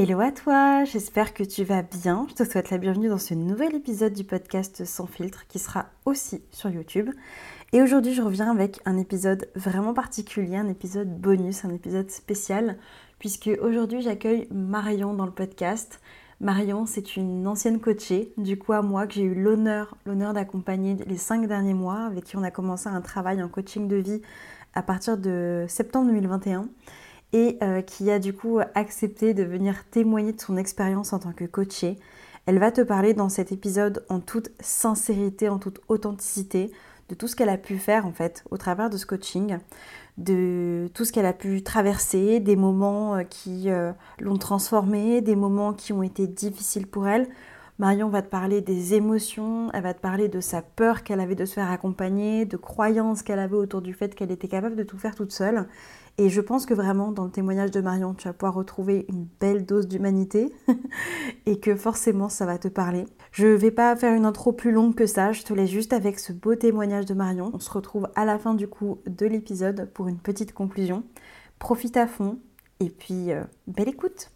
Hello à toi, j'espère que tu vas bien. Je te souhaite la bienvenue dans ce nouvel épisode du podcast Sans filtre qui sera aussi sur YouTube. Et aujourd'hui je reviens avec un épisode vraiment particulier, un épisode bonus, un épisode spécial, puisque aujourd'hui j'accueille Marion dans le podcast. Marion, c'est une ancienne coachée, du coup à moi que j'ai eu l'honneur, l'honneur d'accompagner les cinq derniers mois, avec qui on a commencé un travail en coaching de vie à partir de septembre 2021 et euh, qui a du coup accepté de venir témoigner de son expérience en tant que coachée. Elle va te parler dans cet épisode en toute sincérité, en toute authenticité, de tout ce qu'elle a pu faire en fait au travers de ce coaching, de tout ce qu'elle a pu traverser, des moments euh, qui euh, l'ont transformée, des moments qui ont été difficiles pour elle. Marion va te parler des émotions, elle va te parler de sa peur qu'elle avait de se faire accompagner, de croyances qu'elle avait autour du fait qu'elle était capable de tout faire toute seule. Et je pense que vraiment, dans le témoignage de Marion, tu vas pouvoir retrouver une belle dose d'humanité et que forcément, ça va te parler. Je ne vais pas faire une intro plus longue que ça, je te laisse juste avec ce beau témoignage de Marion. On se retrouve à la fin du coup de l'épisode pour une petite conclusion. Profite à fond et puis, euh, belle écoute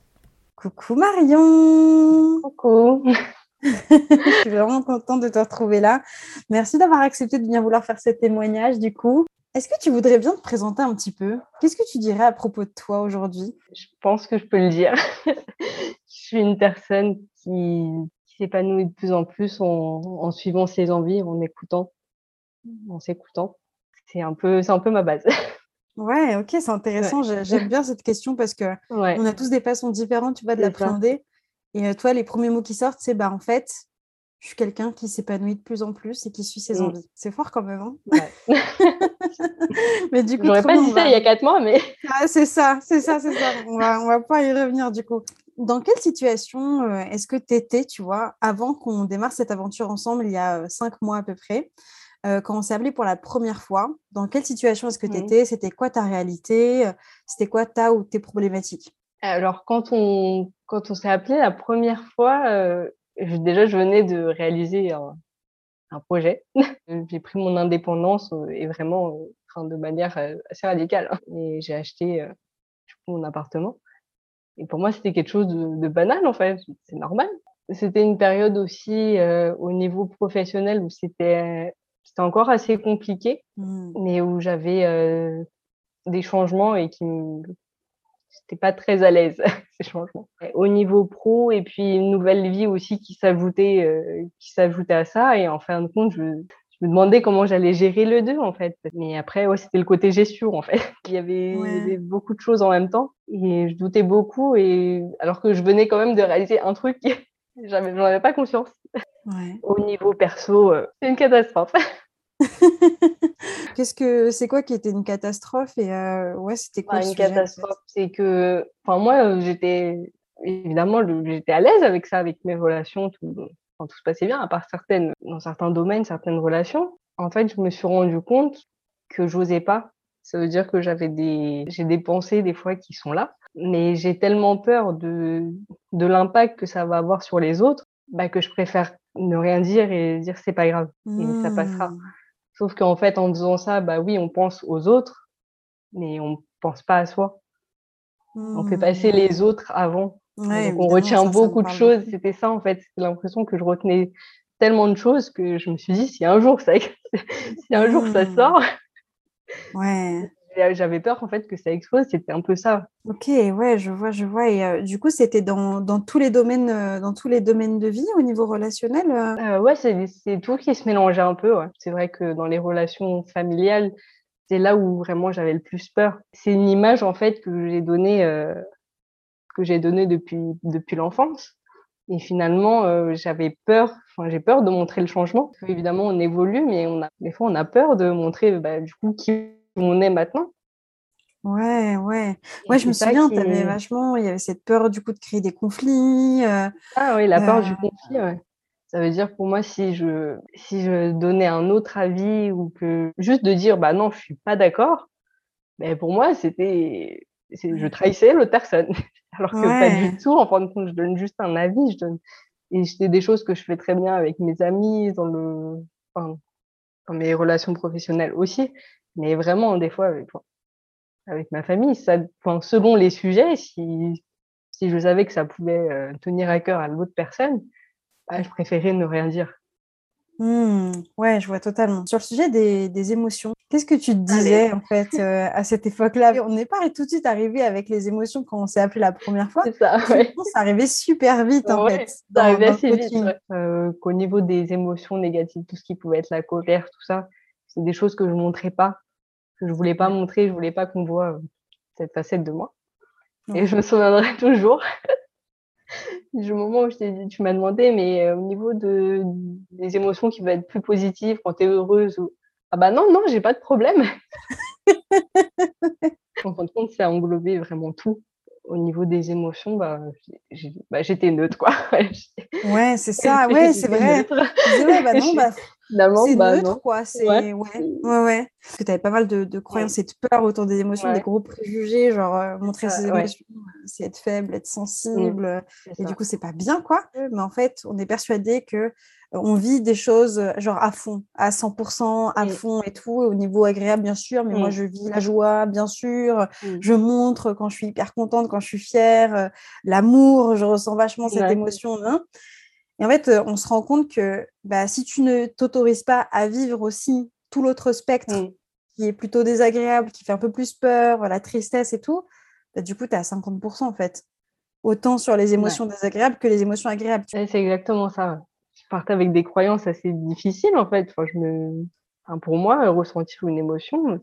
Coucou Marion Coucou Je suis vraiment contente de te retrouver là. Merci d'avoir accepté de venir vouloir faire ce témoignage du coup. Est-ce que tu voudrais bien te présenter un petit peu? Qu'est-ce que tu dirais à propos de toi aujourd'hui? Je pense que je peux le dire. je suis une personne qui, s'épanouit de plus en plus en, suivant ses envies, en écoutant, en s'écoutant. C'est un peu, c'est un peu ma base. Ouais, ok, c'est intéressant. J'aime bien cette question parce que on a tous des façons différentes, tu vois, de l'appréhender. Et euh, toi, les premiers mots qui sortent, c'est bah en fait, je suis quelqu'un qui s'épanouit de plus en plus et qui suit ses mmh. envies. C'est fort quand même. Hein ouais. mais du coup, j'aurais pas dit ça il y a quatre mois, mais ah, c'est ça, c'est ça, c'est ça. On va, on va pas y revenir du coup. Dans quelle situation euh, est-ce que tu étais, tu vois, avant qu'on démarre cette aventure ensemble, il y a euh, cinq mois à peu près, euh, quand on s'est appelé pour la première fois Dans quelle situation est-ce que tu mmh. étais? C'était quoi ta réalité? C'était quoi ta ou tes problématiques? Alors, quand on, quand on s'est appelé la première fois, déjà, je venais de réaliser un, projet. j'ai pris mon indépendance euh, et vraiment euh, de manière euh, assez radicale. Hein. Et j'ai acheté mon appartement. Et pour moi, c'était quelque chose de, banal, en fait. C'est normal. C'était une période aussi au niveau professionnel où c'était c'était encore assez compliqué, mmh. mais où j'avais des changements et qui me j'étais pas très à l'aise ces changements. Au niveau pro et puis une nouvelle vie aussi qui s'ajoutait euh, qui s'ajoutait à ça et en fin de compte je, je me demandais comment j'allais gérer le deux en fait. Mais après ouais, c'était le côté gestion en fait. Il y, avait, beaucoup de choses en même temps et je doutais beaucoup et alors que je venais quand même de réaliser un truc j'en avais pas conscience. Ouais. Au niveau perso, euh, c'est une catastrophe. Qu'est-ce que c'est quoi qui était une catastrophe et euh, ouais c'était quoi bah, une catastrophe c'est que enfin moi euh, j'étais évidemment j'étais à l'aise avec ça avec mes relations tout tout se passait bien à part certaines dans certains domaines certaines relations. En fait je me suis rendu compte que j'osais pas. Ça veut dire que j'avais des j'ai des pensées des fois qui sont là mais j'ai tellement peur de de l'impact que ça va avoir sur les autres bah, que je préfère ne rien dire et dire c'est pas grave et ça passera. Mmh. Sauf qu'en fait, en faisant ça, bah oui, on pense aux autres, mais on pense pas à soi. On fait passer mmh. les autres avant. on retient beaucoup de choses. C'était ça, en fait. C'était l'impression que je retenais tellement de choses que je me suis dit, si un jour ça, si un jour ça mmh. sort, ouais. Euh, j'avais peur en fait que ça explose, c'était un peu ça. Ok, ouais, je vois, je vois. Et euh, du coup, c'était dans, dans, tous les domaines, euh, dans tous les domaines de vie au niveau relationnel. ouais, c'est tout qui se mélangeait un peu. Ouais. C'est vrai que dans les relations familiales, c'est là où vraiment j'avais le plus peur. C'est une image en fait que j'ai donnée, que j'ai donnée depuis depuis l'enfance. Et finalement, j'avais peur. Enfin, j'ai peur de montrer le changement. Évidemment, on évolue, mais on a des fois on a peur de montrer bah, du coup qui on est maintenant. Ouais, ouais. Ouais, je me souviens, tu vachement, il y avait cette peur du coup de créer des conflits. Euh, ah oui, la peur du euh, conflit, ouais. Ça veut dire pour moi si je si je donnais un autre avis ou que juste de dire bah non, je suis pas d'accord, mais pour moi c'était je trahissais l'autre personne. Alors que pas du tout, en fin de compte, je donne juste un avis, je donne et c'est des choses que je fais très bien avec mes amis dans le enfin, dans mes relations professionnelles aussi, mais vraiment des fois avec avec ma famille, ça enfin, selon les sujets, si si je savais que ça pouvait euh, tenir à cœur à l'autre personne, bah, je préférais ne rien dire. Mmh, ouais, je vois totalement. Sur le sujet des, des émotions, qu'est-ce que tu te disais en fait euh, à cette époque-là? On n'est pas tout de suite arrivé avec les émotions quand on s'est appelé la première fois. C'est ça, ouais. ça arrivait super vite en fait. Ça arrivait assez vite. Euh, Qu'au niveau des émotions négatives, tout ce qui pouvait être la colère, tout ça, c'est des choses que je montrais pas, que je voulais pas montrer, je voulais pas qu'on voit cette facette de moi. Et je me souviendrai toujours du moment où je dit, tu m'as demandé, mais euh, au niveau de, des émotions qui vont être plus positives quand tu es heureuse, ou... ah bah non, non, j'ai pas de problème. en fin de compte, ça a englobé vraiment tout. Au niveau des émotions, bah, bah j'étais neutre, quoi. ouais, c'est ça, ouais, c'est vrai. Ouais, bah non, bah, c'est bah, neutre, quoi. C'est ouais. ouais, ouais, Parce que tu avais pas mal de, de croyances et de peurs autour des émotions, des gros préjugés, genre euh, montrer ses émotions, c'est être faible, être sensible. Mmh, et du coup, c'est pas bien, quoi. Mais en fait, on est persuadé que euh, on vit des choses euh, genre à fond, à 100%, à mmh. fond et tout, au niveau agréable, bien sûr. Mais moi, mmh. je vis la joie, bien sûr. Je montre quand je suis hyper contente, quand je suis fière. L'amour, je ressens vachement cette émotion. Hein. Et en fait, euh, on se rend compte que bah, si tu ne t'autorises pas à vivre aussi tout l'autre spectre mmh. qui est plutôt désagréable, qui fait un peu plus peur, la tristesse et tout, bah, du coup, tu es à 50% en fait. Autant sur les émotions désagréables que les émotions agréables. c'est exactement ça. Je partais avec des croyances assez difficiles en fait. Enfin, je me... pour moi, ressentir une émotion,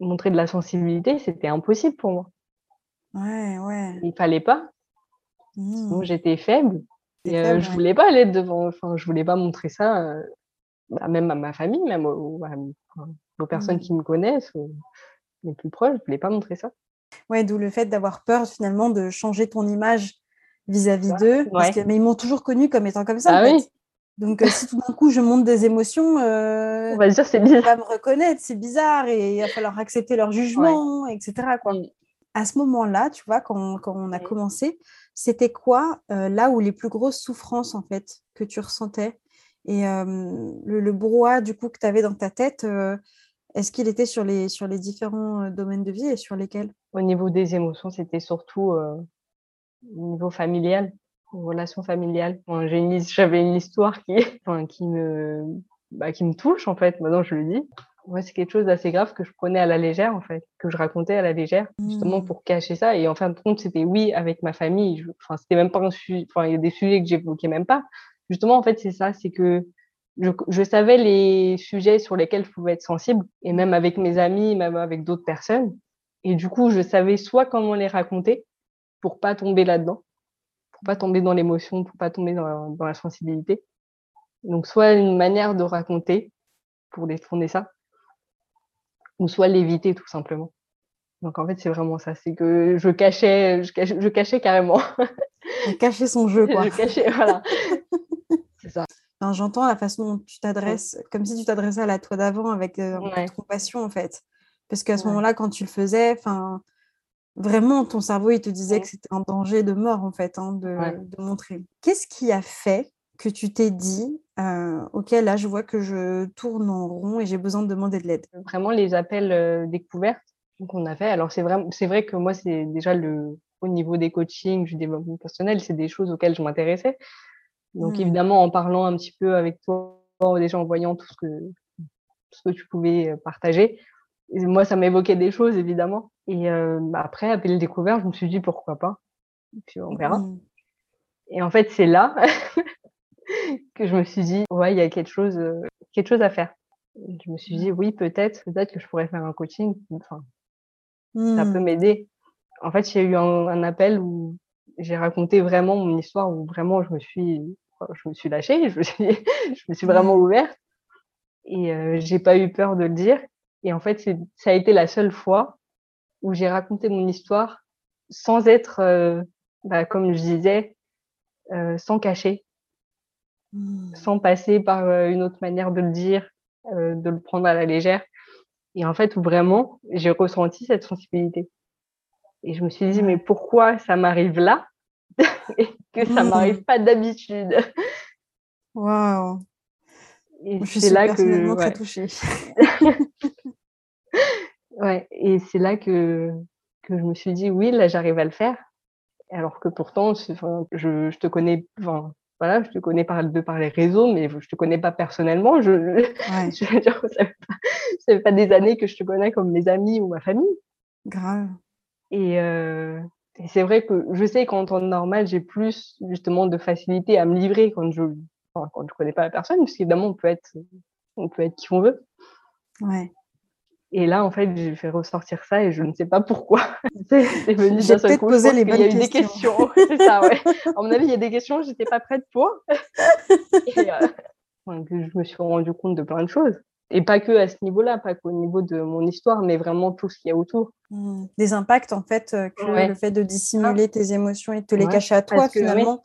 montrer de la sensibilité, c'était impossible pour moi. Ouais, ouais. Il fallait pas. Mmh. j'étais faible. Et euh, je voulais pas aller devant, enfin, je voulais pas montrer ça, euh, bah, même à ma famille, même aux, aux personnes mmh. qui me connaissent, les plus proches, je voulais pas montrer ça. Ouais, d'où le fait d'avoir peur finalement de changer ton image vis-à-vis d'eux. Mais ils m'ont toujours connu comme étant comme ça. Ah, oui. Donc, euh, si tout d'un coup je monte des émotions, on va dire c'est bizarre. va me reconnaître, c'est bizarre et il va falloir accepter leur jugement, etc. Quoi. Mmh. À ce moment-là, tu vois, quand, quand on a mmh. commencé, c'était quoi là où les plus grosses souffrances en fait que tu ressentais? Et le, le, brouhaha du coup que tu avais dans ta tête est-ce qu'il était sur les différents domaines de vie et sur lesquels? Au niveau des émotions, c'était surtout au niveau familial, aux relations familiales. j'avais une histoire qui me bah, qui me touche en fait. Maintenant, je le dis. Ouais, c'est quelque chose d'assez grave que je prenais à la légère, en fait, que je racontais à la légère, justement mmh. pour cacher ça. Et en fin de compte, c'était oui avec ma famille. Enfin, c'était même pas un sujet. Enfin, il y a des sujets que j'évoquais même pas. Justement, en fait, c'est ça, c'est que je, je, savais les sujets sur lesquels je pouvais être sensible, et même avec mes amis, même avec d'autres personnes. Et du coup, je savais soit comment les raconter pour pas tomber là-dedans, pour pas tomber dans l'émotion, pour pas tomber dans, dans la sensibilité. Donc, soit une manière de raconter pour détourner ça, ou soit l'éviter tout simplement. Donc en fait, c'est vraiment ça, c'est que je cachais, je cachais, je cachais carrément. Cacher son jeu, quoi. je cachais, voilà. c'est ça. J'entends la façon dont tu t'adresses, comme si tu t'adressais à la toi d'avant avec euh, compassion, en fait. Parce qu'à ce moment-là, quand tu le faisais, enfin, vraiment, ton cerveau, il te disait que c'était un danger de mort, en fait, hein, de, de montrer. Qu'est-ce qui a fait que tu t'es dit, euh, ok, là, je vois que je tourne en rond et j'ai besoin de demander de l'aide Vraiment, les appels euh, découvertes qu'on a fait. Alors, c'est vrai, c'est vrai que moi, c'est déjà le, au niveau des coachings, du développement personnel, c'est des choses auxquelles je m'intéressais. Donc, mmh. évidemment, en parlant un petit peu avec toi, déjà en voyant tout ce que, tout ce que tu pouvais euh, partager, moi, ça m'évoquait des choses, évidemment. Et euh, après, appel découvert, je me suis dit pourquoi pas. Et puis, on verra. Mmh. Et en fait, c'est là que je me suis dit, ouais, il y a quelque chose, euh, quelque chose à faire. Je me suis dit, oui, peut-être, peut-être que je pourrais faire un coaching. Enfin, ça peut mmh. m'aider. En fait, il y a eu un, appel où j'ai raconté vraiment mon histoire, où vraiment je me suis, je me suis lâchée, je me suis, je me suis vraiment ouverte et euh, j'ai pas eu peur de le dire. Et en fait, ça a été la seule fois où j'ai raconté mon histoire sans être, euh, bah, comme je disais, euh, sans cacher mmh. sans passer par une autre manière de le dire, de le prendre à la légère. Et en fait, vraiment, j'ai ressenti cette sensibilité. Et je me suis dit, mais pourquoi ça m'arrive là et que ça m'arrive pas d'habitude? Waouh Et c'est là que ouais. très touchée. ouais, et c'est là que que je me suis dit oui, là j'arrive à le faire. Alors que pourtant, je, je te connais, enfin, voilà, je te connais par, de par les réseaux, mais je te connais pas personnellement. Je, je veux dire, ça fait, pas, ça fait pas des années que je te connais comme mes amis ou ma famille. Grave. Et, euh, et c'est vrai que je sais qu'en temps normal, j'ai plus justement de facilité à me livrer quand je enfin, quand je connais pas la personne, parce qu'évidemment, on peut être on peut être qui on veut. Ouais. Et là, en fait, j'ai fait ressortir ça et je ne sais pas pourquoi. c'est venu d'un seul coup. Poser les il y a eu des questions. c'est ça, ouais. À mon avis, il y a des questions, j'étais pas prête pour. et, euh, je me suis rendu compte de plein de choses. Et pas que à ce niveau-là, pas qu'au niveau de mon histoire, mais vraiment tout ce qu'il y a autour. Mmh. Des impacts, en fait, euh, que le fait de dissimuler tes émotions et de te les cacher à toi, finalement,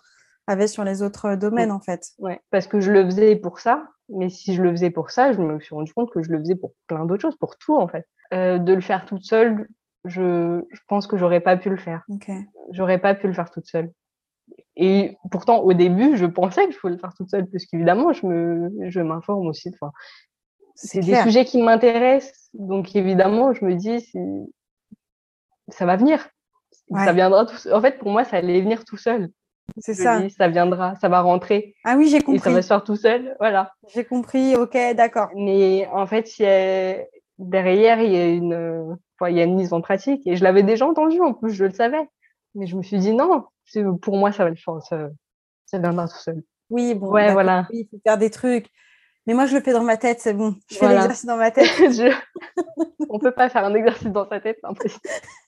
avait sur les autres euh, domaines, en fait. Ouais, parce que je le faisais pour ça, mais si je le faisais pour ça, je me suis rendu compte que je le faisais pour plein d'autres choses, pour tout, en fait. Euh, de le faire toute seule, je, je pense que j'aurais pas pu le faire. Okay. J'aurais pas pu le faire toute seule. Et pourtant, au début, je pensais que je pouvais le faire toute seule, parce qu'évidemment, je me, je m'informe aussi. Enfin, c'est des sujets qui m'intéressent. Donc évidemment, je me dis, ça va venir. Ça viendra tout En fait, pour moi, ça allait venir tout seul. C'est ça. ça viendra, ça va rentrer. Ah oui, j'ai compris. Et ça va se faire tout seul. Voilà. J'ai compris, ok, d'accord. Mais en fait, derrière, il y, a une... il y a une mise en pratique. Et je l'avais déjà entendu, en plus, je le savais. Mais je me suis dit, non, pour moi, ça va le faire. Ça, ça viendra tout seul. Oui, bon, ouais, voilà. il faut faire des trucs. Mais moi, je le fais dans ma tête, c'est bon. Je fais l'exercice dans ma tête. je... On peut pas faire un exercice dans sa tête, impossible.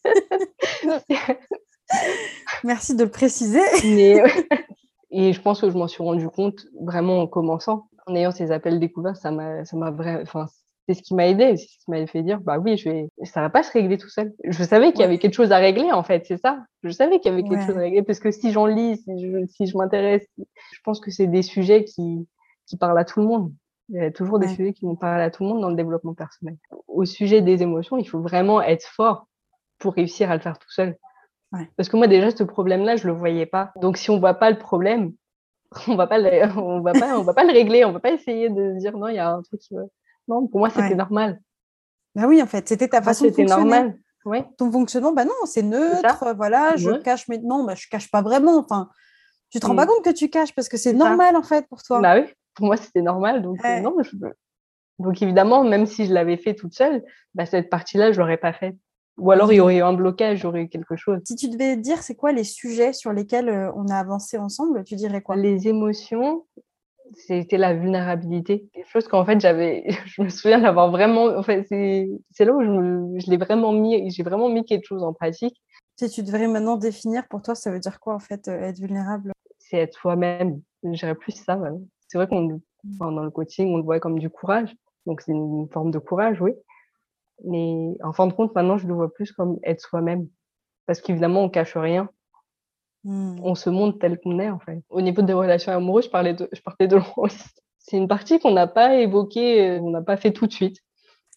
Merci de le préciser. Mais... Et je pense que je m'en suis rendu compte vraiment en commençant. En ayant ces appels découverts, ça m'a, ça m'a vraiment, enfin, c'est ce qui m'a aidé, c'est ce qui m'avait fait dire, bah oui, je vais, ça va pas se régler tout seul. Je savais qu'il y avait quelque chose à régler, en fait, c'est ça. Je savais qu'il y avait quelque chose à régler parce que si j'en lis, si je, si je m'intéresse, je pense que c'est des sujets qui, qui parlent à tout le monde. Il y a toujours des sujets qui vont parler à tout le monde dans le développement personnel. Au sujet des émotions, il faut vraiment être fort pour réussir à le faire tout seul. Ouais. Parce que moi, déjà, ce problème-là, je le voyais pas. Donc, si on voit pas le problème, on va pas le, on va pas, on va pas le régler. On va pas essayer de dire non, il y a un truc qui Non, pour moi, c'était normal. Bah oui, en fait, c'était ta façon de fonctionner. normal. Ton fonctionnement, bah non, c'est neutre. Voilà, je cache, mais non, bah, je cache pas vraiment. Enfin, tu te rends pas mm. compte que tu caches parce que c'est normal, en fait, pour toi. Bah oui pour moi, c'était normal. Donc, euh, non, je... donc, évidemment, même si je l'avais fait toute seule, bah, cette partie-là, je l'aurais pas faite. Ou alors, il y aurait eu un blocage, j'aurais eu quelque chose. Si tu devais dire, c'est quoi les sujets sur lesquels euh, on a avancé ensemble, tu dirais quoi? Les émotions, c'était la vulnérabilité. Quelque chose qu'en fait, j'avais, je me souviens d'avoir vraiment, en fait, c'est là où je, je l'ai vraiment mis, j'ai vraiment mis quelque chose en pratique. Si tu devrais maintenant définir pour toi, ça veut dire quoi, en fait, euh, être vulnérable? C'est être soi-même. Je dirais plus ça, c'est vrai qu'on dans le coaching, on le voit comme du courage. Donc, c'est une forme de courage, oui. Mais en fin de compte, maintenant, je le vois plus comme être soi-même. Parce qu'évidemment, on cache rien. Mmh. On se montre tel qu'on est, en fait. Au niveau des relations amoureuses, je, parlais de, je partais de loin C'est une partie qu'on n'a pas évoquée, euh, on n'a pas fait tout de suite.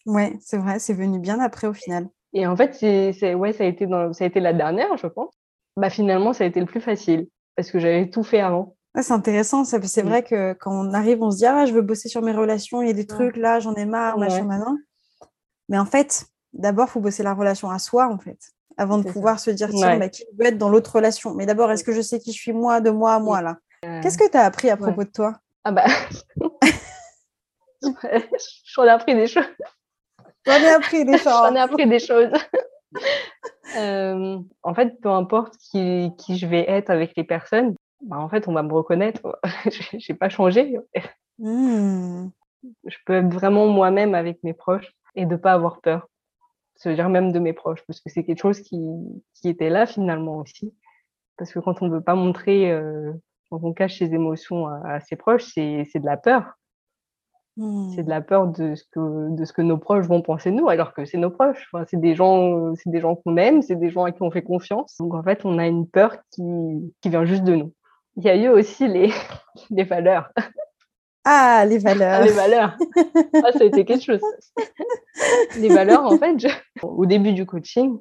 Ouais, c'est vrai, c'est venu bien après au final. Et en fait, c'est, ouais, ça a été dans, ça a été la dernière, je pense. Bah finalement, ça a été le plus facile parce que j'avais tout fait avant c'est intéressant. C'est vrai que quand on arrive, on se dit Ah, je veux bosser sur mes relations, il y a des trucs là, j'en ai marre, machin, maintenant. Mais en fait, d'abord, il faut bosser la relation à soi, en fait, avant de pouvoir se dire Tiens, bah, qui veut être dans l'autre relation? Mais d'abord, est-ce que je sais qui je suis moi, de moi à moi, là? Qu'est-ce que tu as appris à propos de toi? Ah, bah. J'en ai appris des choses. J'en ai appris des choses. J'en ai appris des choses. Euh, en fait, peu importe qui, qui je vais être avec les personnes, bah, en fait, on va me reconnaître. j'ai pas changé. Mmh. Je peux être vraiment moi-même avec mes proches et de pas avoir peur. Se dire même de mes proches, parce que c'est quelque chose qui, qui était là finalement aussi. Parce que quand on ne veut pas montrer, euh, quand on cache ses émotions à, ses proches, c'est de la peur. C'est de la peur de ce que de ce que nos proches vont penser de nous, alors que c'est nos proches. Enfin, c'est des gens, c'est des gens qu'on aime, c'est des gens à qui on fait confiance. Donc en fait, on a une peur qui qui vient juste de nous il y a eu aussi les, les valeurs. Ah, les valeurs. les valeurs. Ah, ça a été quelque chose. les valeurs, en fait, au début du coaching,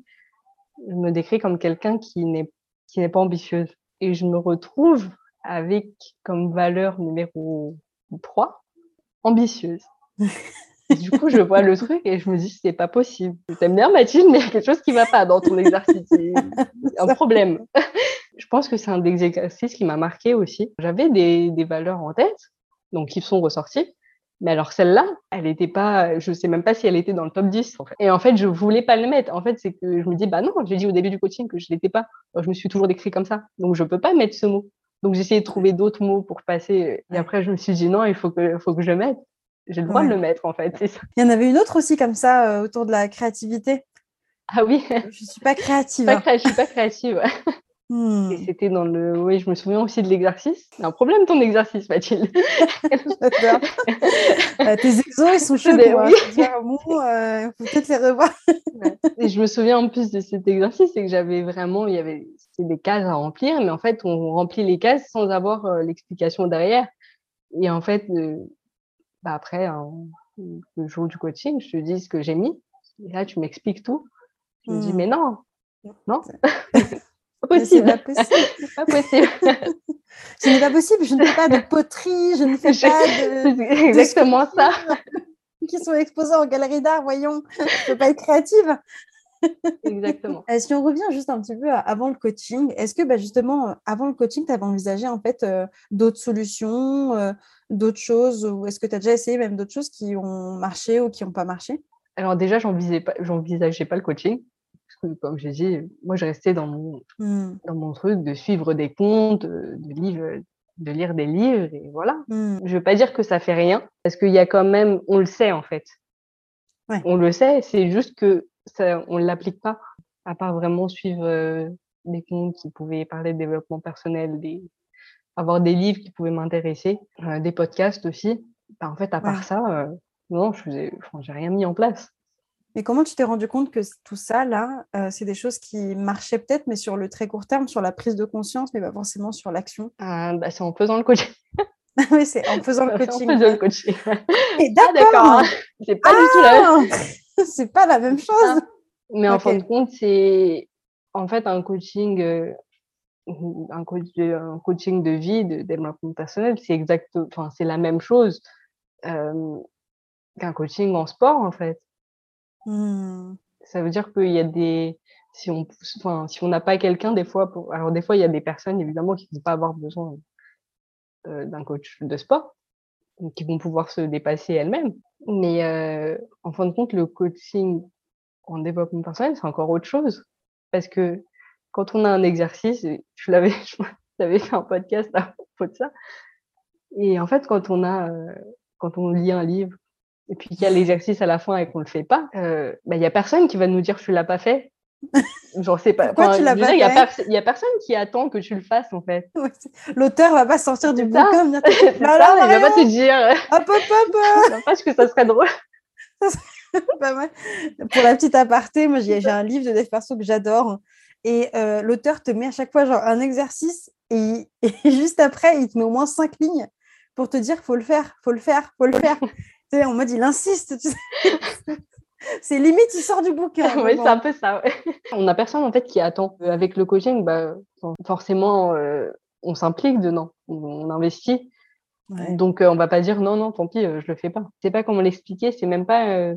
je me décris comme quelqu'un qui n'est qui n'est pas ambitieuse. Et je me retrouve avec comme valeur numéro 3, ambitieuse. du coup, je vois le truc et je me dis, c'est pas possible. T'aimes bien Mathilde, mais il y a quelque chose qui va pas dans ton exercice. Un problème. je pense que c'est un des exercices qui m'a marqué aussi. J'avais des, des valeurs en tête, donc qui sont ressorties. Mais alors celle-là, elle n'était pas, je sais même pas si elle était dans le top 10. En fait. Et en fait, je voulais pas le mettre. En fait, c'est que je me dis, bah non, j'ai dit au début du coaching que je l'étais pas. je me suis toujours décrit comme ça. Donc je peux pas mettre ce mot. Donc j'ai essayé de trouver d'autres mots pour passer. Et après, je me suis dit, non, il faut que, faut que je le mette. J'ai le droit de le mettre, en fait. Ça. Il y en avait une autre aussi comme ça euh, autour de la créativité. Ah oui. Je suis pas créative. Pas hein. Je suis pas créative. Hmm. Et c'était dans le. Oui, je me souviens aussi de l'exercice. C'est un problème ton exercice, Mathilde. euh, tes exos, ils sont chauds. Des... Oui. euh, faut peut-être les revoir. Et je me souviens en plus de cet exercice, c'est que j'avais vraiment. Il y avait des cases à remplir, mais en fait, on remplit les cases sans avoir euh, l'explication derrière. Et en fait, euh, bah après, le jour du coaching, je te dis ce que j'ai mis. Et là, tu m'expliques tout. Je me dis, hmm. mais non, non. Possible. Pas possible. pas possible. ce n'est pas possible. Je ne fais pas de poterie, je ne fais pas de. Exactement ça. Qui sont exposés en galerie d'art, voyons. Je ne peux pas être créative. Exactement. Euh, si on revient juste un petit peu avant le coaching, est-ce que bah, justement, euh, avant le coaching, tu avais envisagé en fait euh, d'autres solutions, d'autres choses, ou est-ce que tu as déjà essayé même d'autres choses qui ont marché ou qui n'ont pas marché? Alors déjà, j'envisageais pas, pas le coaching comme j'ai dit, moi, je restais dans mon, mmh. dans mon truc de suivre des comptes, euh, de, livres, de lire des livres, et voilà. Mmh. Je veux pas dire que ça fait rien, parce qu'il y a quand même, on le sait en fait. On le sait, c'est juste que ça, on l'applique pas, à part vraiment suivre euh, des comptes qui pouvaient parler de développement personnel, des, avoir des livres qui pouvaient m'intéresser, euh, des podcasts aussi. Bah, en fait, à part ça, non, je n'ai j'ai rien mis en place. Mais comment tu t'es rendu compte que tout ça, là, euh, c'est des choses qui marchaient peut-être, mais sur le très court terme, sur la prise de conscience, mais pas forcément sur l'action? Euh, bah, C'est en faisant le coaching. oui, c'est en faisant le coaching. En faisant le coaching. d'accord. c'est pas du tout la même ah! C'est pas la même chose. Mais en fin de compte, c'est en fait un coaching, euh, un, un, coaching de vie, de développement personnel, c'est exact, enfin c'est la même chose euh, qu'un coaching en sport en fait. Mmh. Ça veut dire qu'il y a des si on enfin, si on n'a pas quelqu'un des fois alors des fois il y a des personnes évidemment qui ne vont pas avoir besoin euh, d'un coach de sport qui vont pouvoir se dépasser elles-mêmes mais euh, en fin de compte le coaching en développement personnel c'est encore autre chose parce que quand on a un exercice je l'avais fait un podcast à propos de ça et en fait quand on a euh, quand on lit un livre et puis qu'il y a l'exercice à la fin et qu'on le fait pas, euh, bah, il y a personne qui va nous dire je l'ai pas fait. Genre sais pas. Pourquoi tu l'as pas Il y, a personne qui attend que tu le fasses en fait. L'auteur va pas sortir du bouquin, venir te bah il va pas te dire. Hop hop hop. Parce que ça serait drôle. pas mal. Pour la petite aparté, moi j'ai un livre de Dave Perso que j'adore et euh, l'auteur te met à chaque fois genre un exercice et, et, juste après il te met au moins cinq lignes pour te dire faut le faire, faut le faire, faut le faire en mode, il insiste. c'est limite, il sort du bouquin. oui, c'est un peu ça. On a personne en fait qui attend. Avec le coaching, bah, forcément, euh, on s'implique dedans, on, investit. Donc, euh, on va pas dire non, non, tant pis, euh, je le fais pas. Je sais pas comment l'expliquer. C'est même pas.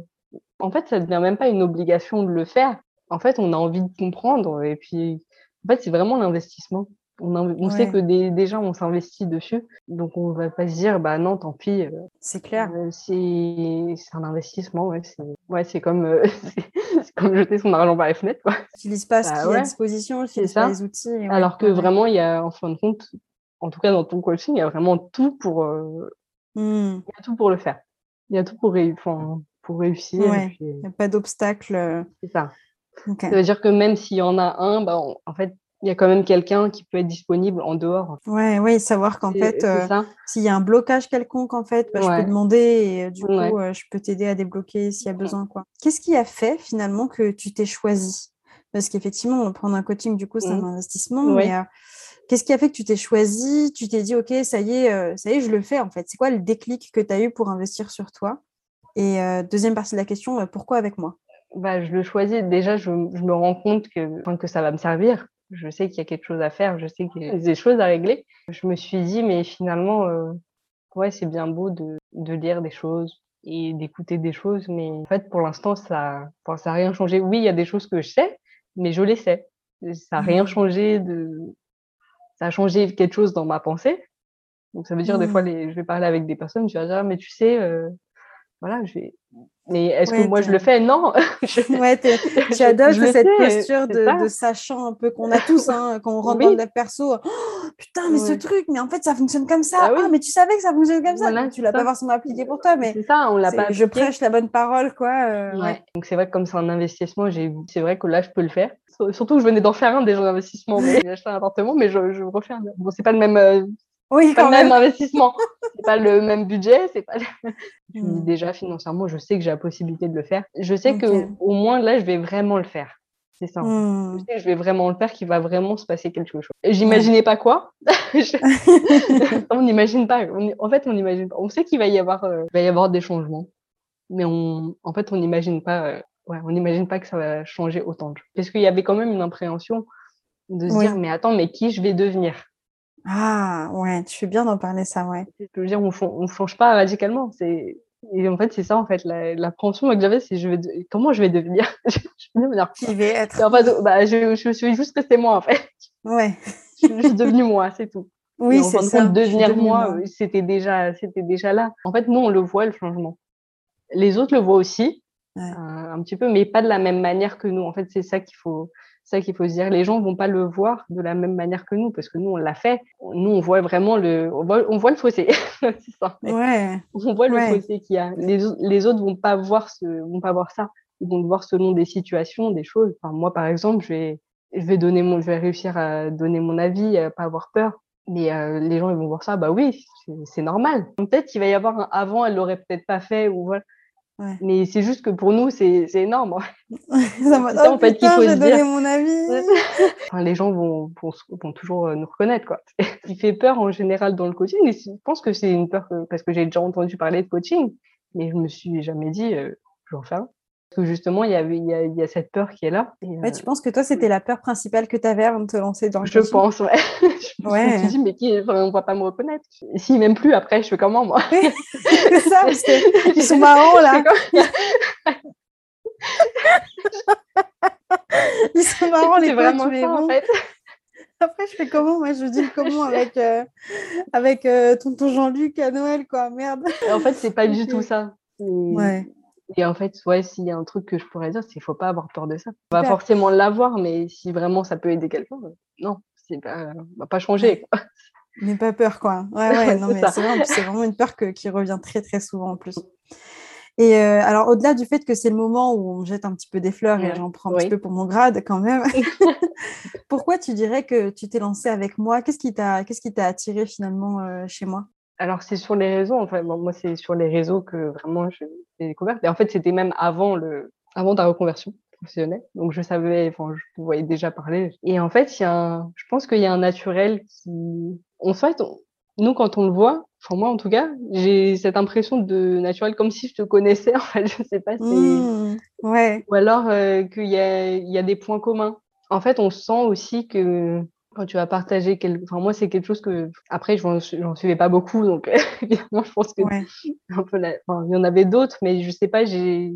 En fait, ça devient même pas une obligation de le faire. En fait, on a envie de comprendre. Et puis, en fait, c'est vraiment l'investissement. On, sait que des, gens, on s'investit dessus. Donc, on va pas se dire, bah non, tant pis. Euh, c'est clair. Euh, c'est un investissement. Ouais, c'est ouais, comme, euh, comme jeter son argent par les fenêtres. Quoi. Utilise pas ce bah qui est à disposition, utilise pas les outils. Alors que vraiment, il y a, en fin de compte, en tout cas dans ton coaching, il y a vraiment tout pour, mmh. il y a tout pour le faire. Il y a tout pour, pour réussir. Il n'y a pas d'obstacle. C'est ça. Ça veut dire que même s'il y en a un, bah, en fait, il y a quand même quelqu'un qui peut être disponible en dehors. Ouais, oui, savoir qu'en fait, euh, s'il y a un blocage quelconque, en fait, bah, je peux demander et euh, du coup, euh, je peux t'aider à débloquer s'il y a besoin. quoi. Qu'est-ce qui a fait finalement que tu t'es choisi? Parce qu'effectivement, prendre un coaching, du coup, c'est un mmh. investissement, mais Qu'est-ce qui a fait que tu t'es choisi? Tu t'es dit, OK, ça y est, ça y est, je le fais en fait. C'est quoi le déclic que tu as eu pour investir sur toi? Et deuxième partie de la question, pourquoi avec moi? Bah, Je le choisis. Déjà, je, me rends compte que, que ça va me servir. Je sais qu'il y a quelque chose à faire, je sais qu'il y a des choses à régler. Je me suis dit, mais finalement, ouais, c'est bien beau de, de lire des choses, et d'écouter des choses. Mais en fait, pour l'instant, ça n'a ça rien changé. Oui, il y a des choses que je sais, mais je les sais. Ça n'a rien mmh. changé de. Ça a changé quelque chose dans ma pensée. Donc, ça veut dire, des fois, les... je vais parler avec des personnes, je vais dire, ah, mais tu sais, euh, voilà, je vais, mais est-ce que moi je le fais? Non. Ouais, tu adoptes cette posture de, sachant un peu qu'on a tous hein, quand on rentre dans le perso. Oh, putain, mais ce truc, mais en fait ça fonctionne comme ça. Ah, ah mais tu savais que ça fonctionne comme ça. tu l'as pas forcément appliqué pour toi, mais c'est ça, on l'a pas. Je prêche la bonne parole, quoi. Euh, ouais. Donc c'est vrai que comme c'est un investissement, j'ai, c'est vrai que là je peux le faire. Surtout que je venais d'en faire un déjà d'investissement. J'ai acheté un appartement, mais je, je refais un. Bon, c'est pas le même. Euh, oui, quand même. investissement. c'est pas le même budget, c'est pas. Hmm. Déjà financièrement, je sais que j'ai la possibilité de le faire. Je sais que au moins là, je vais vraiment le faire. C'est ça. Hmm. Je sais que je vais vraiment le faire, qu'il va vraiment se passer quelque chose. J'imaginais pas quoi. on n'imagine pas. En fait, on imagine pas. On sait qu'il va y avoir, euh, va y avoir des changements, mais on, en fait, on n'imagine pas. Euh, ouais, on n'imagine pas que ça va changer autant. Parce qu'il y avait quand même une appréhension de se dire, mais attends, mais qui je vais devenir? Ah, ouais, tu fais bien d'en parler, ça, ouais. Je veux dire, on ne change pas radicalement. C'est... Et en fait, c'est ça, en fait, la, l'appréhension que j'avais, c'est je vais comment je vais devenir? Je vais devenir qui vais être en fait, bah, je, je, suis juste restée moi, en fait. Ouais. je suis juste devenue moi, c'est tout. Oui, c'est ça. devenir moi, moi, c'était déjà, c'était déjà là. En fait, nous, on le voit, le changement. Les autres le voient aussi, euh, un petit peu, mais pas de la même manière que nous. En fait, c'est ça qu'il faut, ça qu'il faut se dire. Les gens vont pas le voir de la même manière que nous, parce que nous, on l'a fait. Nous, on voit vraiment le, on voit, le fossé. c'est ça. Ouais. On voit le fossé qu'il y a. Les, les, autres vont pas voir ce, vont pas voir ça. Ils vont le voir selon des situations, des choses. Enfin, moi, par exemple, je vais, je vais donner mon, je vais réussir à donner mon avis, à pas avoir peur. Mais euh, les gens, ils vont voir ça, bah oui, c'est normal. Peut-être qu'il va y avoir un avant, elle l'aurait peut-être pas fait, ou voilà. Mais c'est juste que pour nous, c'est énorme. ça m'a ça, en fait, faut se dire. mon avis. enfin, les gens vont, vont, toujours euh, nous reconnaître. Quoi. Ce qui fait peur en général dans le coaching, et je pense que c'est une peur parce que j'ai déjà entendu parler de coaching, mais je me suis jamais dit, euh, je vais en faire parce que justement, il y, avait, il, y a, il y a cette peur qui est là. Et, Tu penses que toi, c'était la peur principale que tu avais avant de te lancer dans le Je pense, ouais. je ouais. me suis dit, mais qui, enfin, on ne va pas me reconnaître. Si, même plus, après, je fais comment, moi? C'est ça, parce qu'ils sont marrants, là. Ils sont marrants, les vraiment ça, en fait. Après, je fais comment Moi, je dis comment avec, euh, avec euh, tonton Jean-Luc à Noël, quoi. Merde. En fait, c'est pas du tout ça. Ouais. Et en fait, ouais, s'il y a un truc que je pourrais dire, c'est qu'il ne faut pas avoir peur de ça. On va forcément l'avoir, mais si vraiment ça peut aider quelqu'un, euh, non, c'est pas, va pas changer. Quoi. N'aie pas peur, quoi. Ouais, ouais, non, mais c'est vraiment, une peur qui revient très, très souvent en plus. Et euh, alors, au-delà du fait que c'est le moment où on jette un petit peu des fleurs et j'en prends un petit peu pour mon grade quand même, pourquoi tu dirais que tu t'es lancé avec moi? Qu'est-ce qui t'a attiré finalement euh, chez moi? Alors, c'est sur les réseaux, enfin, moi, c'est sur les réseaux que vraiment j'ai découvert. Et en fait, c'était même avant le, avant ta reconversion professionnelle. Donc, je savais, enfin, je voyais déjà parler. Et en fait, il y a un, je pense qu'il y a un naturel qui, en fait, nous, quand on le voit, enfin, moi, en tout cas, j'ai cette impression de naturel comme si je te connaissais, en fait. Je sais pas si, mmh, ouais. ou alors, euh, qu'il y a, il y a des points communs. En fait, on sent aussi que, quand tu vas partager quelque... enfin moi c'est quelque chose que après j'en suivais pas beaucoup donc évidemment je pense que un peu enfin, il y en avait d'autres mais je sais pas j'ai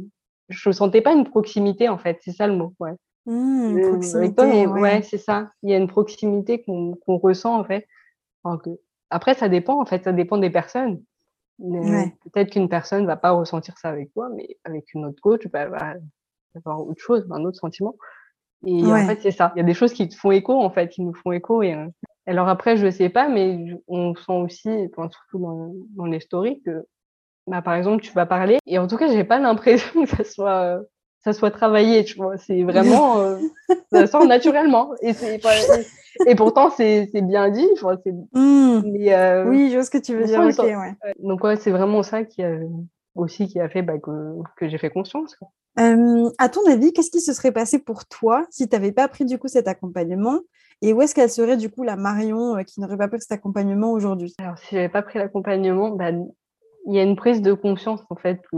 je sentais pas une proximité en fait c'est ça le mot ouais. Mmh, proximité, ouais, c'est ça. Il y a une proximité qu'on ressent en fait. Que... après ça dépend en fait ça dépend des personnes. Peut-être qu'une personne va pas ressentir ça avec toi mais avec une autre coach bah, va avoir autre chose un autre sentiment et en fait, c'est ça. Il y a des choses qui te font écho, en fait, qui nous font écho. Et, euh, alors après, je sais pas, mais on sent aussi, surtout dans, dans les stories, que, bah, par exemple, tu vas parler. Et en tout cas, j'ai pas l'impression que ça soit, ça soit travaillé, tu vois. C'est vraiment, euh, ça sort naturellement. Et, et, pourtant, c'est bien dit. Mmh. Mais, euh, oui, je vois ce que tu veux dire. Okay, ouais. Donc, ouais, c'est vraiment ça qui a, aussi qui a fait bah, que, que j'ai fait conscience. Quoi à ton avis, qu'est-ce qui se serait passé pour toi si tu n'avais pas pris du coup cet accompagnement? Et où est-ce qu'elle serait du coup la Marion euh, qui n'aurait pas pris cet accompagnement aujourd'hui? Alors, si j'avais pas pris l'accompagnement, bah, il y a une prise de conscience en fait que,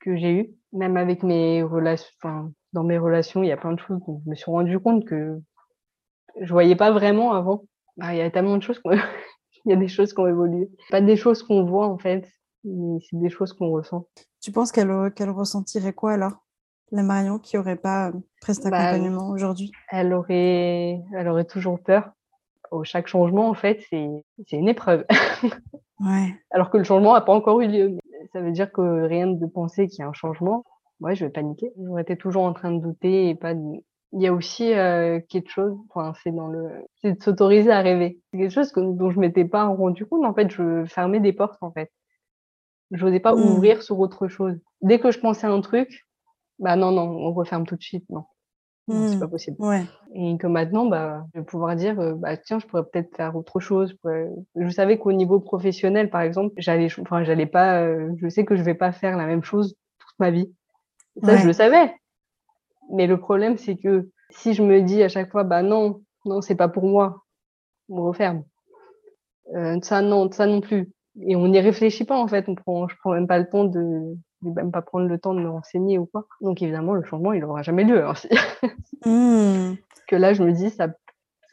que j'ai eue, même avec mes relations, enfin, dans mes relations, il y a plein de choses dont je me suis rendu compte que je voyais pas vraiment avant. Bah, il y a tellement de choses, il y a des choses qui ont évolué. Pas des choses qu'on voit en fait, mais c'est des choses qu'on ressent. Tu penses qu'elle ressentirait quoi alors? La Marion qui aurait pas euh, cet Bah, accompagnement aujourd'hui? Elle aurait, elle aurait toujours peur. Au chaque changement, en fait, c'est c'est une épreuve. Ouais. Alors que le changement n'a pas encore eu lieu. Ça veut dire que rien de penser qu'il y a un changement, ouais, je vais paniquer. J'aurais été toujours en train de douter et pas de... Il y a aussi euh, quelque chose, enfin, c'est dans le, c'est de s'autoriser à rêver. C'est quelque chose que, dont je m'étais pas rendu compte. En fait, je fermais des portes, en fait. Je n'osais pas Hmm. ouvrir sur autre chose. Dès que je pensais à un truc, bah non, non, on referme tout de suite. Non, non c'est Hmm. pas possible. Ouais. Et que maintenant, bah, je vais pouvoir dire, euh, bah, tiens, je pourrais peut-être faire autre chose. je pourrais- Je savais qu'au niveau professionnel, par exemple, j'allais, enfin, j'allais pas, euh, je sais que je vais pas faire la même chose toute ma vie. Ça, Ouais. je le savais. Mais le problème, c'est que si je me dis à chaque fois, bah non, non, c'est pas pour moi, on referme. Euh, ça, non, ça non plus. Et on n'y réfléchit pas, en fait. On prend, je prends même pas le temps de, de même pas prendre le temps de me renseigner ou quoi. Donc, évidemment, le changement, il aura jamais lieu. Alors, si- Hmm. que là, je me dis, ça,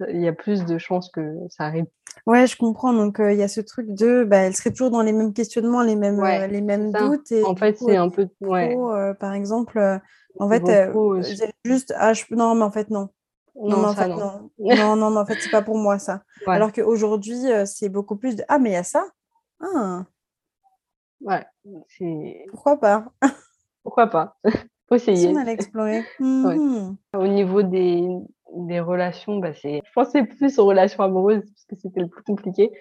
il y a plus de chances que ça arrive. Ouais, je comprends. Donc, euh, il y a ce truc de, bah, elle serait toujours dans les mêmes questionnements, les mêmes, Ouais, euh, les mêmes doutes. Et En fait, c'est au un peu, ouais. pro, euh, par exemple, euh, en fait, euh, pro, euh, je juste, ah, je... non, mais en fait, non. Non, Non, mais en ça, fait, non. non. Non, non, mais en fait, c'est pas pour moi, ça. Ouais. Alors qu'aujourd'hui, euh, c'est beaucoup plus de, ah, mais il y a ça? Ah, Ouais, c'est, pourquoi pas? pourquoi pas? Faut Si essayer. on allait explorer. Au niveau des, des relations, bah, c'est, je pensais plus aux relations amoureuses parce que c'était le plus compliqué.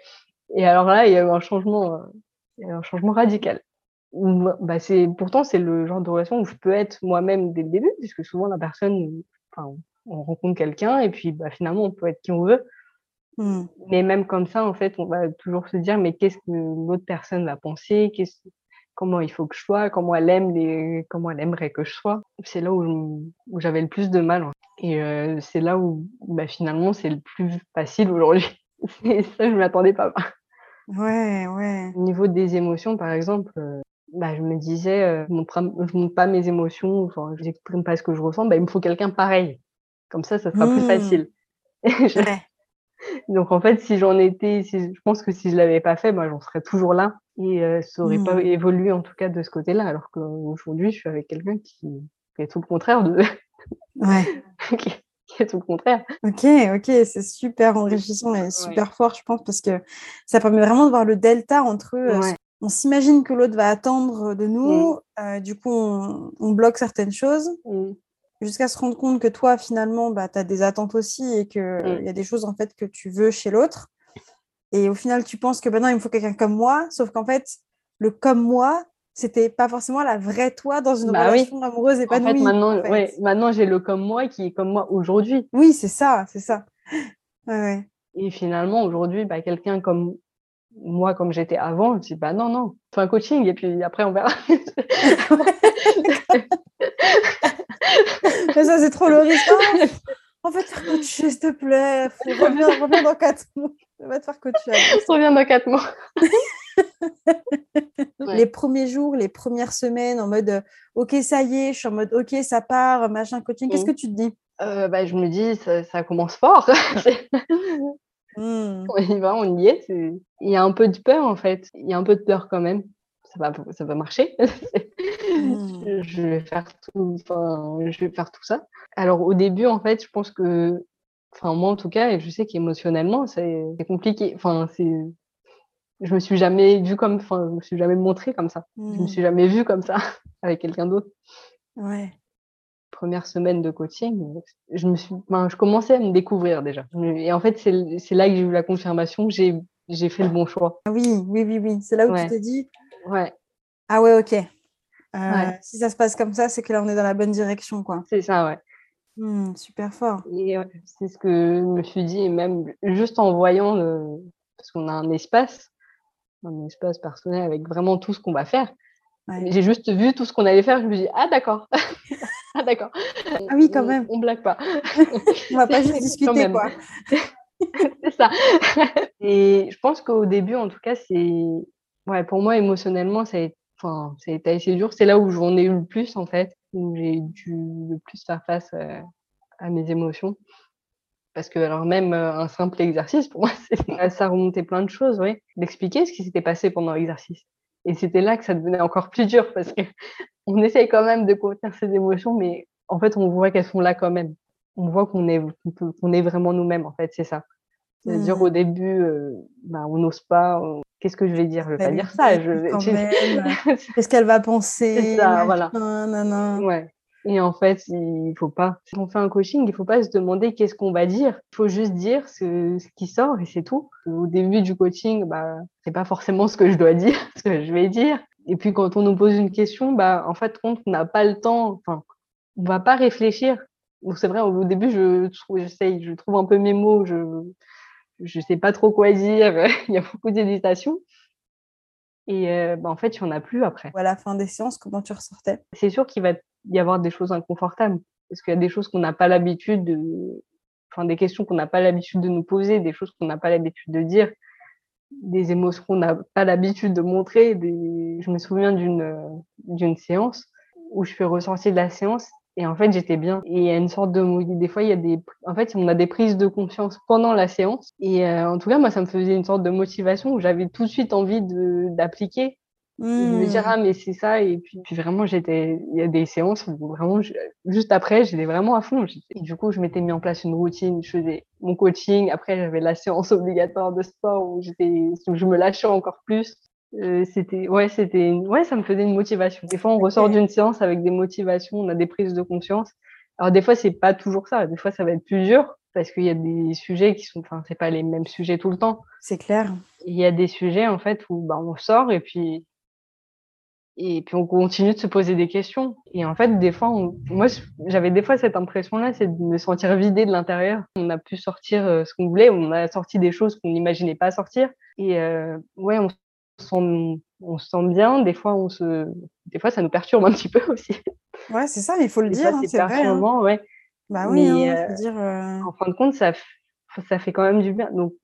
Et alors là, il y a eu un changement, euh, un changement radical. Bah, c'est, pourtant, c'est le genre de relation où je peux être moi-même dès le début, puisque souvent la personne, enfin, on rencontre quelqu'un et puis, bah, finalement, on peut être qui on veut. Hmm. Mais même comme ça, en fait, on va toujours se dire, mais qu'est-ce que l'autre personne va penser, qu'est-ce, comment il faut que je sois, comment elle aime les, comment elle aimerait que je sois? C'est là où, où j'avais le plus de mal. fait. Et euh, c'est là où, bah, finalement, c'est le plus facile aujourd'hui. C'est ça, je m'attendais pas. Ouais, ouais. Au niveau des émotions, par exemple, euh, bah, je me disais, euh, je montre, pas- je montre pas mes émotions, enfin, je n'exprime pas ce que je ressens, bah, il me faut quelqu'un pareil. Comme ça, ça sera plus Hmm. facile. Je- Ouais. Donc en fait, si j'en étais, si, je pense que si je l'avais pas fait, ben, j'en serais toujours là et euh, ça aurait pas Hmm. évolué en tout cas de ce côté-là. Alors qu'aujourd'hui, je suis avec quelqu'un qui, qui est tout le contraire de, Ouais. qui, qui est tout le contraire. Ok, ok, c'est super enrichissant et super fort, je pense, parce que ça permet vraiment de voir le delta entre euh, Ouais. on s'imagine que l'autre va attendre de nous, euh, du coup on, on bloque certaines choses, Mm. Jusqu'à se rendre compte que toi finalement bah, tu as des attentes aussi et qu'il Mm. y a des choses en fait que tu veux chez l'autre. Et au final tu penses que maintenant il me faut quelqu'un comme moi, sauf qu'en fait le comme moi, c'était pas forcément la vraie toi dans une Bah oui. relation amoureuse En épanouie. fait, maintenant, en fait. ouais, maintenant j'ai le comme moi qui est comme moi aujourd'hui. Oui, c'est ça, c'est ça. Ouais, ouais. Et finalement, aujourd'hui, bah, quelqu'un comme moi, comme j'étais avant, je dis bah non, non, fais un coaching et puis après on verra. Mais ça, c'est trop le risque. Ah, en fait, faire coacher, s'il te plaît. Faut- Reviens, reviens dans 4 mois. On va te faire coacher. on se revient dans quatre mois. Ouais. Les premiers jours, les premières semaines, en mode euh, OK, ça y est, je suis en mode OK, ça part, machin, coaching. Qu'est-ce Mm. que tu te dis? Euh, bah, je me dis, ça, ça commence fort. Hmm. on y va, on y est. Il y a un peu de peur en fait. Il y a un peu de peur quand même. Ça va, ça va marcher. Mm. je vais faire tout, je vais faire tout ça. Alors au début, en fait, je pense que, enfin moi en tout cas, et je sais qu'émotionnellement, c'est compliqué. Enfin, c'est, je me suis jamais vue comme, enfin, je me suis jamais montrée comme ça. Je me Mm. suis jamais vue comme ça avec quelqu'un d'autre. Ouais. Première semaine de coaching, je me suis, enfin, je commençais à me découvrir déjà. Et en fait, c'est c'est là que j'ai eu la confirmation que j'ai j'ai fait le bon choix. Ah oui, oui, oui, oui. C'est là où Ouais. tu t'es dit Ouais, Ah ouais, OK. Euh, Ouais. Si ça se passe comme ça, c'est que là, on est dans la bonne direction, quoi. c'est ça, ouais. Hmm, super fort. Et ouais, c'est ce que je me suis dit, et même juste en voyant, le... parce qu'on a un espace, un espace personnel avec vraiment tout ce qu'on va faire. Ouais. J'ai juste vu tout ce qu'on allait faire, je me suis dit, ah d'accord, Ah d'accord. Ah oui, quand même. On, blague pas. on va pas juste discuter, quoi. c'est ça. Et je pense qu'au début, en tout cas, c'est... Ouais, pour moi, émotionnellement, ça a été, enfin, ça a été assez dur. C'est là où j'en ai eu le plus, en fait, où j'ai dû le plus faire face à, à mes émotions. Parce que, alors, même un simple exercice, pour moi, ça remontait plein de choses, oui. D'expliquer ce qui s'était passé pendant l'exercice. Et c'était là que ça devenait encore plus dur parce que on essaye quand même de contenir ces émotions, mais en fait, on voit qu'elles sont là quand même. On voit qu'on est, qu'on est vraiment nous-mêmes, en fait, c'est ça. C'est-à-dire mmh. au début, euh, bah, on n'ose pas. Qu'est-ce que je vais dire? Je vais pas dire ça. Je... Qu'est-ce qu'elle va penser? C'est ça, voilà. Ouais. Et en fait, il faut pas. Quand on fait un coaching, il faut pas se demander qu'est-ce qu'on va dire. Il faut juste dire ce, ce qui sort et c'est tout. Au début du coaching, bah, c'est pas forcément ce que je dois dire, ce que je vais dire. Et puis quand on nous pose une question, bah, en fait, on n'a pas le temps, enfin, on va pas réfléchir. Donc c'est vrai, au début, je j'essaye, je trouve un peu mes mots, je je sais pas trop quoi dire. il y a beaucoup d'hésitation. Et euh, bah, en fait, il n'y en a plus après. À la fin des séances, comment tu ressortais? C'est sûr qu'il va y avoir des choses inconfortables. Parce qu'il y a des choses qu'on n'a pas l'habitude de. Enfin, des questions qu'on n'a pas l'habitude de nous poser, des choses qu'on n'a pas l'habitude de dire, des émotions qu'on n'a pas l'habitude de montrer. Des... Je me souviens d'une d'une séance où je fais ressentir de la séance et en fait, j'étais bien. Et il y a une sorte de des fois il y a des en fait, on a des prises de conscience pendant la séance. Et euh, en tout cas, moi ça me faisait une sorte de motivation où j'avais tout de suite envie de d'appliquer. De me dire mmh. ah mais c'est ça. Et puis, puis vraiment j'étais il y a des séances où vraiment juste après j'étais vraiment à fond. Et du coup je m'étais mis en place une routine. Je faisais mon coaching. Après j'avais la séance obligatoire de sport où j'étais où je me lâchais encore plus euh, c'était ouais c'était ouais ça me faisait une motivation. Des fois on ressort d'une séance avec des motivations on a des prises de conscience. Alors des fois c'est pas toujours ça. Des fois ça va être plus dur parce qu'il y a des sujets qui sont enfin c'est pas les mêmes sujets tout le temps. C'est clair. Il y a des sujets en fait où bah, on sort et puis et puis on continue de se poser des questions. Et en fait des fois moi j'avais des fois cette impression là c'est de me sentir vidée de l'intérieur. On a pu sortir euh, ce qu'on voulait on a sorti des choses qu'on n'imaginait pas sortir. Et euh, ouais on on se sent bien. Des fois, on se, des fois, ça nous perturbe un petit peu aussi. Ouais, c'est ça, il faut le dire. Hein, c'est. Hein. Ouais. Bah oui, hein, euh, dire, euh en fin de compte, ça, ça fait quand même du bien. Donc,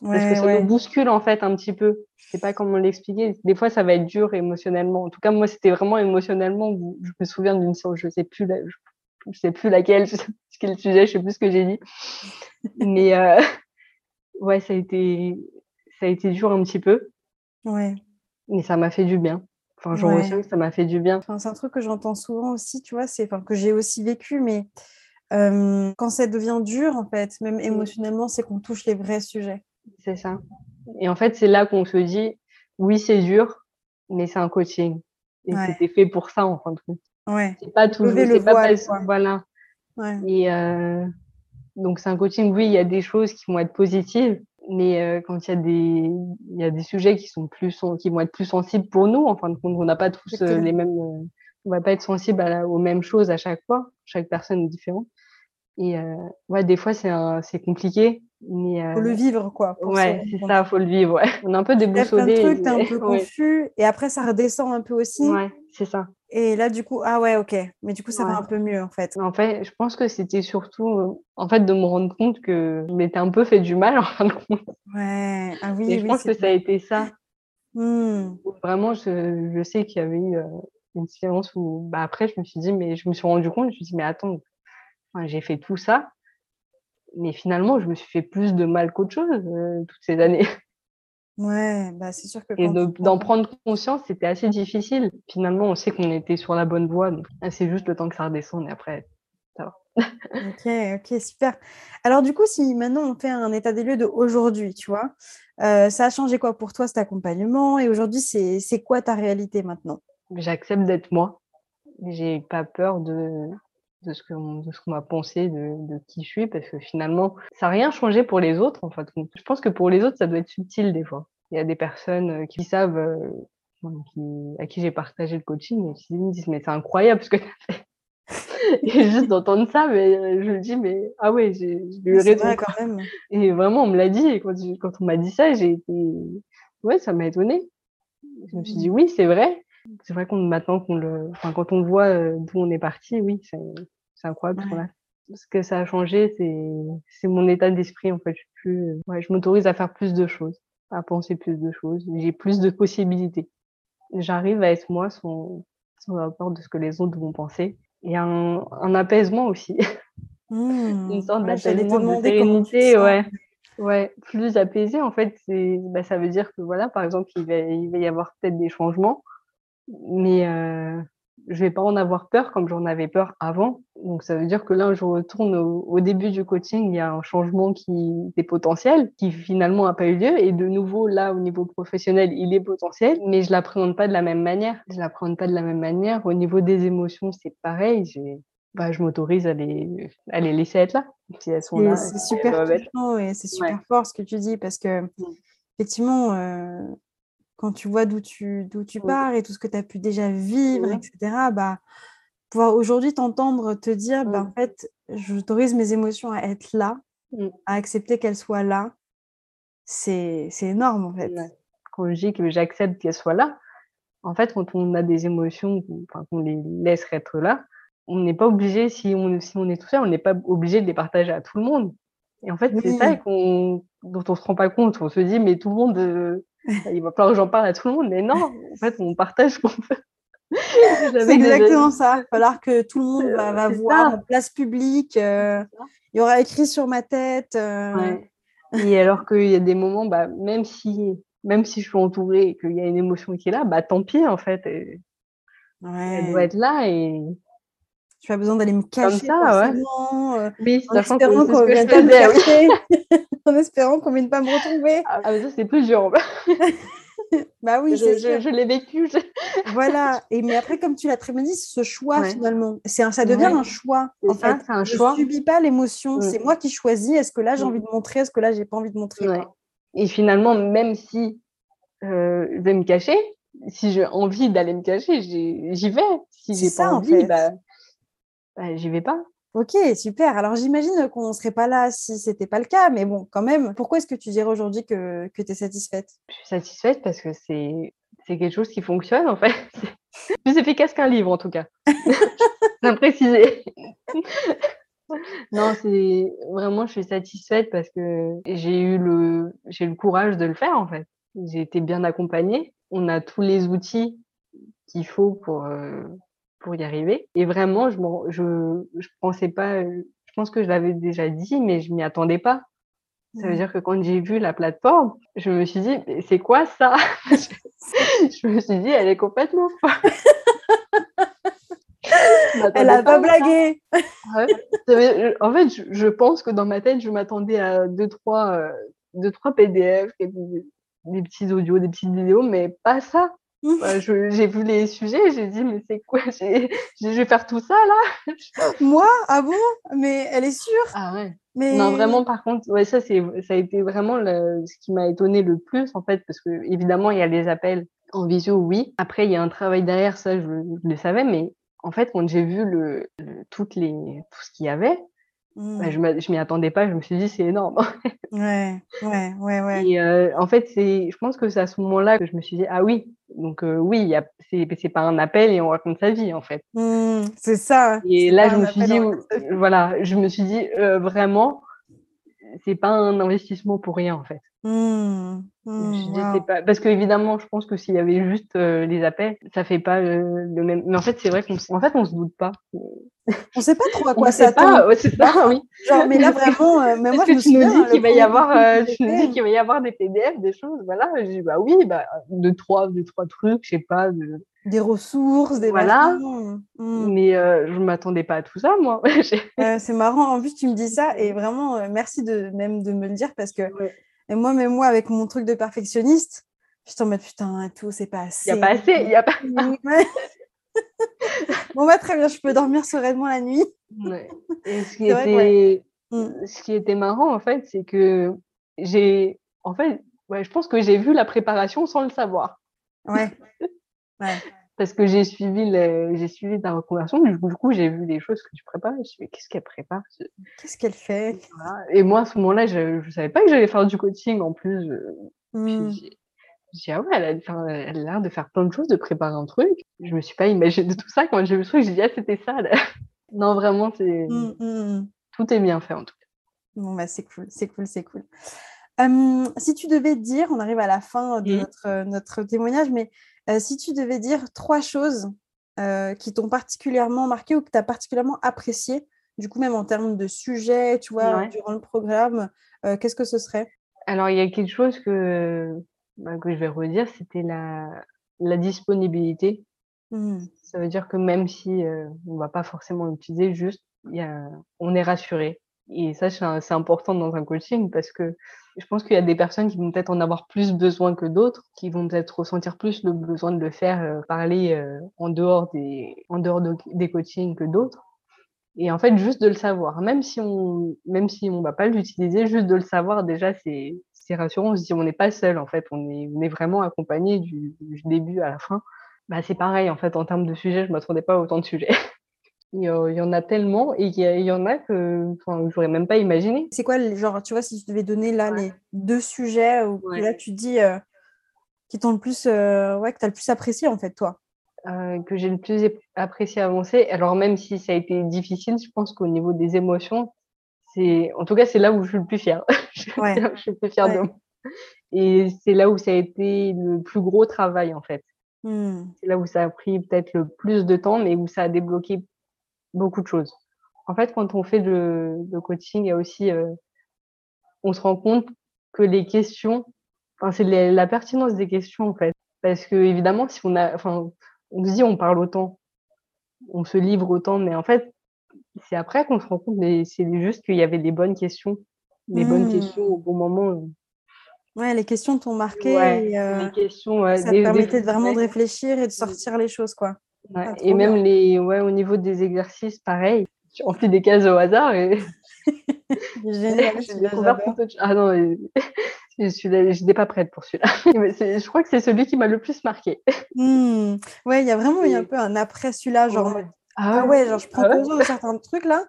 parce que ça nous bouscule en fait un petit peu. Je sais pas comment l'expliquer. Des fois, ça va être dur émotionnellement. En tout cas, moi, c'était vraiment émotionnellement. Je me souviens d'une séance, je sais plus, je sais plus laquelle, quel sujet, je sais plus ce que j'ai dit. Mais euh, ouais, ça a été, ça a été dur un petit peu. Ouais. Mais ça m'a fait du bien. Enfin, je ressens que ça m'a fait du bien. Enfin, c'est un truc que j'entends souvent aussi, tu vois, c'est enfin, que j'ai aussi vécu, mais quand ça devient dur, en fait, même mmh. émotionnellement, c'est qu'on touche les vrais sujets. C'est ça. Et en fait, c'est là qu'on se dit, oui, c'est dur, mais c'est un coaching. Et c'était fait pour ça, en fin de compte. Ouais. C'est pas toujours, c'est pas voilà. Ouais. Et euh, donc, c'est un coaching, oui, il y a des choses qui vont être positives, mais euh, quand il y a des il y a des sujets qui sont plus qui vont être plus sensibles pour nous en fin de compte on n'a pas tous euh, les mêmes euh, on va pas être sensible aux mêmes choses à chaque fois. Chaque personne est différente. Et ouais des fois c'est c'est compliqué mais faut le vivre quoi ouais c'est ça faut le vivre ouais. On est un peu déboussolé un truc t'es un peu confus et après ça redescend un peu aussi. Ouais c'est ça et là, du coup, ah ouais, ok. Mais du coup, ça va un peu mieux, en fait. En fait, je pense que c'était surtout, euh, en fait, de me rendre compte que je m'étais un peu fait du mal, en fin de compte. Ouais, ah oui, Et je pense que ça a été ça. Mmh. Vraiment, je, je sais qu'il y avait eu euh, une séance où, bah, après, je me suis dit, mais je me suis rendu compte, je me suis dit, mais attends, j'ai fait tout ça, mais finalement, je me suis fait plus de mal qu'autre chose euh, toutes ces années. Ouais, bah c'est sûr que. Et d'en prendre conscience, c'était assez difficile. Finalement, on sait qu'on était sur la bonne voie. Donc, ah, c'est juste le temps que ça redescende et après, ça va. ok, ok, super. Alors, du coup, si maintenant on fait un état des lieux de aujourd'hui, tu vois, euh, ça a changé quoi pour toi cet accompagnement? Et aujourd'hui, c'est quoi ta réalité maintenant? J'accepte d'être moi. J'ai pas peur de, de ce qu'on m'a pensé de, de, qui je suis parce que finalement ça n'a rien changé pour les autres en fait je pense que pour les autres ça doit être subtil des fois. Il y a des personnes euh, qui savent euh, qui, à qui j'ai partagé le coaching et qui me disent mais c'est incroyable ce que tu as fait. Et juste d'entendre ça mais euh, je me dis mais ah ouais j'ai eu raison quand même. Et vraiment on me l'a dit et quand, quand on m'a dit ça j'ai été ouais ça m'a étonné je me suis dit mmh. oui c'est vrai. C'est vrai qu'on maintenant qu'on le, enfin, quand on voit d'où on est parti, oui, c'est incroyable. Ce que ça a changé, c'est mon état d'esprit en fait. Je suis plus, ouais, je m'autorise à faire plus de choses, à penser plus de choses. J'ai plus de possibilités. J'arrive à être moi sans sans avoir peur de ce que les autres vont penser. Et un, un apaisement aussi, Mmh. une sorte Ouais, d'apaisement, de sérénité, ouais. Ouais, plus apaisé en fait, c'est bah, ça veut dire que voilà, par exemple, il va il va y avoir peut-être des changements, mais heu, je vais pas en avoir peur comme j'en avais peur avant. Donc ça veut dire que là, je retourne au au début du coaching, il y a un changement qui était potentiel, qui finalement a pas eu lieu et de nouveau là, au niveau professionnel, il est potentiel, mais je l'appréhende pas de la même manière. Je l'appréhende pas de la même manière. Au niveau des émotions, c'est pareil, j'ai bah, je m'autorise à les à les laisser être là. Si elles sont Et là, c'est super doivent être touchant et c'est Ouais. super fort ce que tu dis parce que Mmh. effectivement, euh, quand tu vois d'où tu, d'où tu pars et tout ce que tu as pu déjà vivre, etc., bah, pouvoir aujourd'hui t'entendre te dire, bah, en fait, j'autorise mes émotions à être là, Mmh. à accepter qu'elles soient là, c'est c'est énorme en fait. Quand je dis que j'accepte qu'elles soient là, en fait, quand on a des émotions, enfin, qu'on les laisse être là, on n'est pas obligé, si on si on est tout seul, on n'est pas obligé de les partager à tout le monde. Et en fait, c'est ça qu'on dont on se rend pas compte. On se dit: «Mais tout le monde, heu, il va falloir que j'en parle à tout le monde». Mais non, en fait, on partage ce qu'on veut. C'est des exactement ça. Il va falloir que tout le monde va, voir ça. en place publique. euh, il y aura écrit sur ma tête. euh, Ouais. Et alors qu'il y a des moments, bah, même si même si je suis entourée et qu'il y a une émotion qui est là, bah, tant pis en fait et elle doit être là et Tu as besoin d'aller me comme cacher ça, ouais. euh, Oui, en espérant qu'on vienne pas me oui. chercher, en espérant qu'on vienne pas me retrouver. Ah mais ça, c'est plus dur. Bah oui, Je je l'ai vécu, je Voilà. Et mais après, comme tu l'as très bien dit, ce choix Ouais. finalement. C'est un, ça devient Ouais. un choix en ça, fait. un Je choix. subis pas l'émotion. C'est moi qui choisis. Est-ce que là j'ai Mmh. envie de montrer Est-ce que là j'ai pas envie de montrer. Et finalement, même si, heu, je vais me cacher, si j'ai envie d'aller me cacher, j'y vais. Si C'est j'ai pas ça en envie, fait. bah bah, j'y vais pas. Ok, super. Alors j'imagine qu'on ne serait pas là si c'était pas le cas, mais bon, quand même. Pourquoi est-ce que tu dirais aujourd'hui que, que tu es satisfaite? Je suis satisfaite parce que c'est quelque chose qui fonctionne en fait. C'est plus efficace qu'un livre en tout cas. À préciser. Non, c'est vraiment je suis satisfaite parce que j'ai eu le j'ai le courage de le faire en fait. J'ai été bien accompagnée. On a tous les outils qu'il faut pour, heu, pour y arriver et vraiment je je je pensais pas, heu, je pense que je l'avais déjà dit, mais je m'y attendais pas. Ça veut Mmh. dire que quand j'ai vu la plateforme, je me suis dit: «Mais c'est quoi ça?» je me suis dit: «Elle est complètement folle». Elle a pas blagué. Ouais. En fait, je je pense que dans ma tête, je m'attendais à 2-3, heu, 2-3 PDF et des des petits audios, des petites vidéos, mais pas ça. Bah, je j'ai vu les sujets, j'ai dit: «Mais c'est quoi? Je vais faire tout ça là?» Moi Ah bon? Mais elle est sûre? Ah ouais. Mais Non, vraiment, par contre, ouais, ça, c'est ça a été vraiment le ce qui m'a étonnée le plus, en fait, parce qu'évidemment, il y a les appels en visio, oui. Après, il y a un travail derrière, ça, je je le savais, mais en fait, quand j'ai vu le le toutes les tout ce qu'il y avait, bah, Mmh. je je m'y attendais pas, je me suis dit: «C'est énorme». Ouais, ouais, ouais, ouais. Et heu, en fait, c'est je pense que c'est à ce moment-là que je me suis dit: «Ah oui, donc heu, oui, il y a c'est c'est pas un appel et on raconte sa vie, en fait». Mmh, c'est ça. Et là, je un me suis dit, voilà, je me suis dit, heu, vraiment, c'est pas un investissement pour rien, en fait. Mmh, Je mmh, parce qu'évidemment, je pense que s'il y avait juste, heu, les appels, ça fait pas, heu, le même mais en fait, c'est vrai qu'on en fait, on se doute pas. On sait pas trop à quoi s'attendre. pas, ouais, c'est ça, oui. genre, mais là que vraiment, heu, mais moi je que me tu nous dis qu'il va y avoir, que tu nous dis qu'il va y avoir des PDF, des choses, voilà. J'ai dit: «Bah oui, bah 2-3 2-3 trucs, je sais pas, de» des ressources, des voilà, mmh. mais heu, je m'attendais pas à tout ça, moi. C'est marrant. En plus, tu me dis ça et vraiment, heu, merci de même de me le dire parce que Ouais. et moi, même moi, avec mon truc de perfectionniste, j'étais en mode: «Putain, tout, c'est pas Il y a assez». pas assez, il y a pas. Bon, bah, très bien, je peux dormir sereinement la nuit. Ouais et ce qui vrai ouais. était Mmh. ce qui était marrant, en fait, c'est que j'ai en fait, ouais, je pense que j'ai vu la préparation sans le savoir. Ouais. Ouais. Parce que j'ai suivi le j'ai suivi ta reconversion, du coup du coup, j'ai vu les choses que tu prépares. Je me suis dit: «Mais qu'est-ce qu'elle prépare?» ce Qu'est-ce qu'elle fait? voilà et moi, à ce moment-là, je je savais pas que j'allais faire du coaching en plus, je j'ai Mmh. j'ai dis: «Ah ouais, elle a enfin, elle a l'air de faire plein de choses, de préparer un truc». Je me suis pas imaginé tout ça quand j'ai vu le truc, j'ai dit: «Ah c'était ça là». Non vraiment c'est Mmh, mmh mh. tout est bien fait en tout cas. Bon bah, c'est cool, c'est cool, c'est cool. Si tu devais dire, on arrive à la fin de Mmh. notre, notre témoignage, mais, heu, si tu devais dire 3 choses, heu, qui t'ont particulièrement marqué ou que tu as particulièrement apprécié, du coup même en termes de sujet, tu vois, Ouais. durant le programme, heu, qu'est-ce que ce serait? Alors il y a quelque chose que, bah, que je vais redire, c'était la la disponibilité. Mmh. Ça veut dire que même si, on va pas forcément l'utiliser, juste il y a on est rassuré et ça c'est important dans un coaching parce que je pense qu'il y a des personnes qui vont peut-être en avoir plus besoin que d'autres, qui vont peut-être ressentir plus le besoin de le faire, heu, parler, heu, en dehors des en dehors de des coachings que d'autres et en fait, juste de le savoir, même si on même si on va pas l'utiliser, juste de le savoir déjà c'est c'est rassurant. On se dit: «On n'est pas seul en fait, on est on est vraiment accompagné du du début à la fin». Bah, c'est pareil en fait en termes de sujets, je m'attendais pas à autant de sujets. Il y en a tellement et il y en a que enfin, j'aurais même pas imaginé. C'est quoi genre, tu vois, si tu devais donner là Ouais. les 2 sujets où Ouais. là tu dis, heu, qui t'ont le plus, heu, ouais, que tu as le plus apprécié en fait toi? Heu, que j'ai le plus apprécié avancer, alors même si ça a été difficile, je pense qu'au niveau des émotions, c'est en tout cas, c'est là où je suis le plus fière. Je Ouais. je suis le plus fière de moi et c'est là où ça a été le plus gros travail en fait. Mmh. C'est là où ça a pris peut-être le plus de temps, mais où ça a débloqué beaucoup de choses. En fait, quand on fait le le coaching, il y a aussi, heu on se rend compte que les questions enfin, c'est la pertinence des questions, en fait. Parce qu'évidemment, si on a enfin, on se dit: «On parle autant, on se livre autant», mais en fait, c'est après qu'on se rend compte, mais c'est juste qu'il y avait les bonnes questions, les bonnes questions Mmh. au bon moment, heu. Ouais, les questions t'ont marqué Ouais, et heu, les questions, ouais, ça des des permettait f de vraiment de réfléchir et de Mmh. sortir les choses, quoi. Ouais Ah, et même bien. les ouais, au niveau des exercices, pareil. Tu remplis des cases au hasard et Génial, j'ai découvert ah non, j'étais pas prête pour celui-là. Je crois que c'est celui qui m'a le plus marquée. Mmh. Ouais, il y a vraiment un peu un après celui-là, genre ouais. Ah «Ah ouais? genre je prends Ah ouais? de certains trucs là.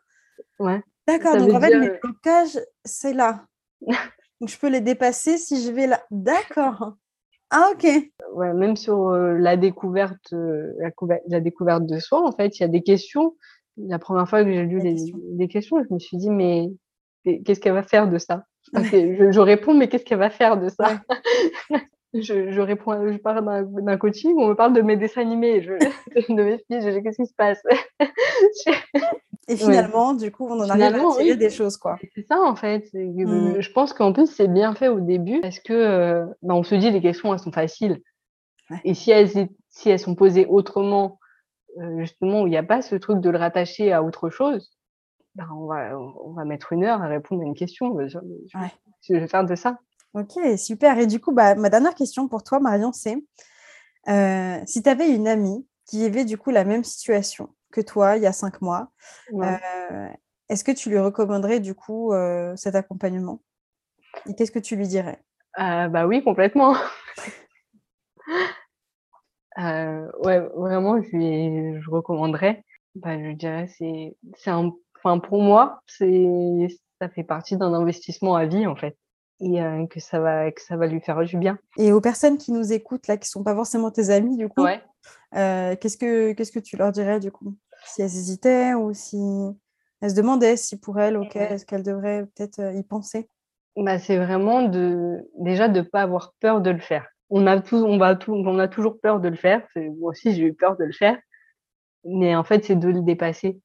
Ouais, D'accord, donc en fait dire, mes heu blocages, c'est là. Donc je peux les dépasser si je vais là. D'accord. Ah OK. Ouais, même sur, heu, la découverte, heu, la couver la découverte de soi, en fait, il y a des questions. La 1re fois que j'ai lu les question. les questions, je me suis dit: «Mais qu'est-ce qu'elle va faire de ça?» Ouais. je je réponds, mais qu'est-ce qu'elle va faire de ça? Ouais. Je je réponds je parle d'un coaching, on me parle de mes dessins animés, je de mes filles, je qu'est-ce qui se passe? Et ouais. finalement, du coup, on en arrive à Finalement, tirer oui, des choses, quoi. c'est ça, en fait, Mmh. que je pense qu'en plus, c'est bien fait au début parce que, heu, bah, on se dit: «Les questions, elles sont faciles» Ouais. et si elles si elles sont posées autrement, heu, justement, où il y a pas ce truc de le rattacher à autre chose, ben, on va on va mettre 1 heure à répondre à une question, je je Ouais. je vais faire de ça. OK, super et du coup, bah, ma dernière question pour toi, Marion, c'est, heu, si tu avais une amie qui vivait, du coup, la même situation que toi, il y a 5 mois, Ouais. est-ce que tu lui recommanderais, du coup, heu, cet accompagnement? Et qu'est-ce que tu lui dirais? Ah bah, oui, complètement. Ouais, vraiment, je lui je recommanderais. Bah, je dirais, c'est c'est un enfin, pour moi, c'est ça fait partie d'un investissement à vie, en fait et que ça va que ça va lui faire du bien. Et aux personnes qui nous écoutent là, qui sont pas forcément tes amies, du coup, Ouais. Heu, qu'est-ce que qu'est-ce que tu leur dirais, du coup? Si elles hésitaient ou si elles se demandaient si pour elles, OK, est-ce qu'elles devraient peut-être, heu, y penser? Bah, c'est vraiment de déjà de pas avoir peur de le faire. On a tous on va on a toujours peur de le faire, moi aussi j'ai eu peur de le faire, mais en fait, c'est de le dépasser.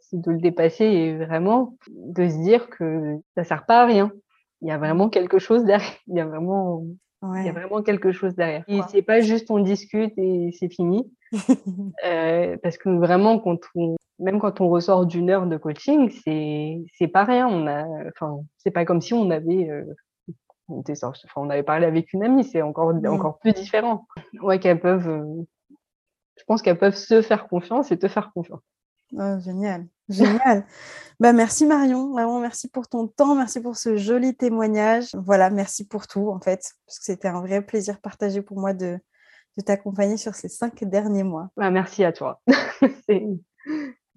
C'est de le dépasser et vraiment de se dire que ça sert pas à rien. Il y a vraiment quelque chose derrière, il y a vraiment il y a vraiment quelque chose derrière c'est pas juste on discute et c'est fini, heu, parce que vraiment quand on même quand on ressort d'1 heure de coaching, c'est c'est pas rien. On a enfin, c'est pas comme si on avait, heu, on sorti avait parlé avec une amie, c'est encore Mmh. encore plus différent. Ouais, qu'elles peuvent, heu, je pense qu'elles peuvent se faire confiance et te faire confiance. Oh génial, génial. Bah, merci Marion, vraiment merci pour ton temps, merci pour ce joli témoignage. Voilà, merci pour tout, en fait, parce que c'était un vrai plaisir partagé pour moi de de t'accompagner sur ces 5 derniers mois. Bah, merci à toi.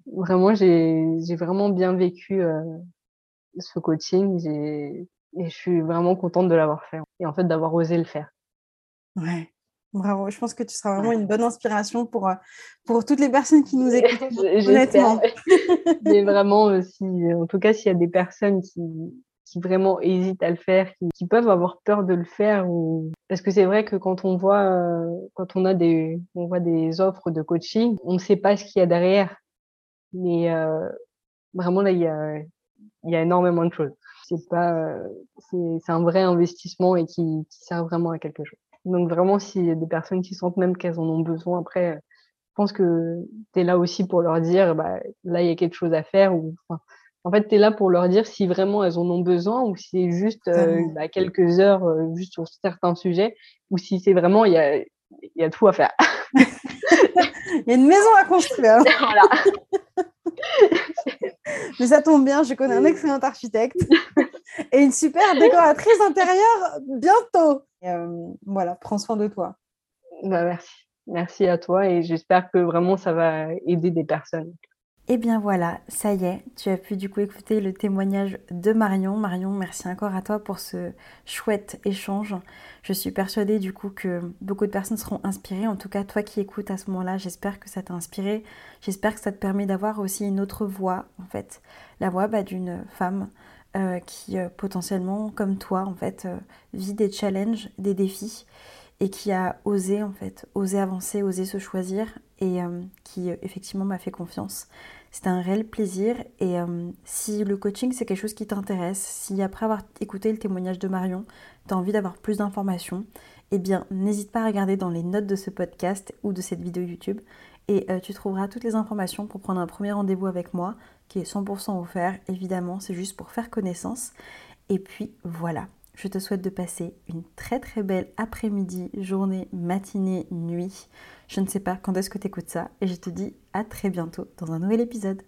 Vraiment, j'ai vraiment bien vécu, heu, ce coaching, et je suis vraiment contente de l'avoir fait et en fait, d'avoir osé le faire. Ouais. Bravo, je pense que tu seras vraiment une bonne inspiration pour, pour toutes les personnes qui nous écoutent. honnêtement. Mais vraiment, si, en tout cas, s'il y a des personnes qui, qui vraiment hésitent à le faire, qui, peuvent avoir peur de le faire. Ou... Parce que c'est vrai que quand on voit, euh, quand on a des, on voit des offres de coaching, on ne sait pas ce qu'il y a derrière. Mais euh, vraiment là, il y a, il y a énormément de choses. C'est pas, c'est un vrai investissement et qui, qui sert vraiment à quelque chose. Donc vraiment, s'il y a des personnes qui sentent même qu'elles en ont besoin, après, je pense que tu es là aussi pour leur dire, bah, là, il y a quelque chose à faire. Ou, enfin, en fait, tu es là pour leur dire si vraiment elles en ont besoin ou si c'est juste euh, bah, quelques heures euh, juste sur certains sujets ou si c'est vraiment, il y a, y a tout à faire. Il y a une maison à construire. voilà. Mais ça tombe bien, je connais un excellent architecte et une super décoratrice intérieure bientôt. Euh, voilà, prends soin de toi. Bah, merci. Merci à toi et j'espère que vraiment ça va aider des personnes. Et eh bien voilà, ça y est, tu as pu du coup écouter le témoignage de Marion. Marion, merci encore à toi pour ce chouette échange. Je suis persuadée du coup que beaucoup de personnes seront inspirées. En tout cas, toi qui écoutes à ce moment-là, j'espère que ça t'a inspiré. J'espère que ça te permet d'avoir aussi une autre voix en fait. La voix bah, d'une femme euh, qui euh, potentiellement, comme toi en euh, vit des challenges, des défis et qui a osé en fait, osé avancer, osé se choisir et qui effectivement m'a fait confiance. C'était un réel plaisir et si le coaching c'est quelque chose qui t'intéresse, si après avoir écouté le témoignage de Marion, tu as envie d'avoir plus d'informations, eh bien n'hésite pas à regarder dans les notes de ce podcast ou de cette vidéo YouTube et tu trouveras toutes les informations pour prendre un premier rendez-vous avec moi qui est 100% offert. Évidemment, c'est juste pour faire connaissance. Et puis voilà, je te souhaite de passer une très très belle après-midi, journée, matinée, nuit. Je ne sais pas quand est-ce que tu écoutes ça et je te dis à très bientôt dans un nouvel épisode.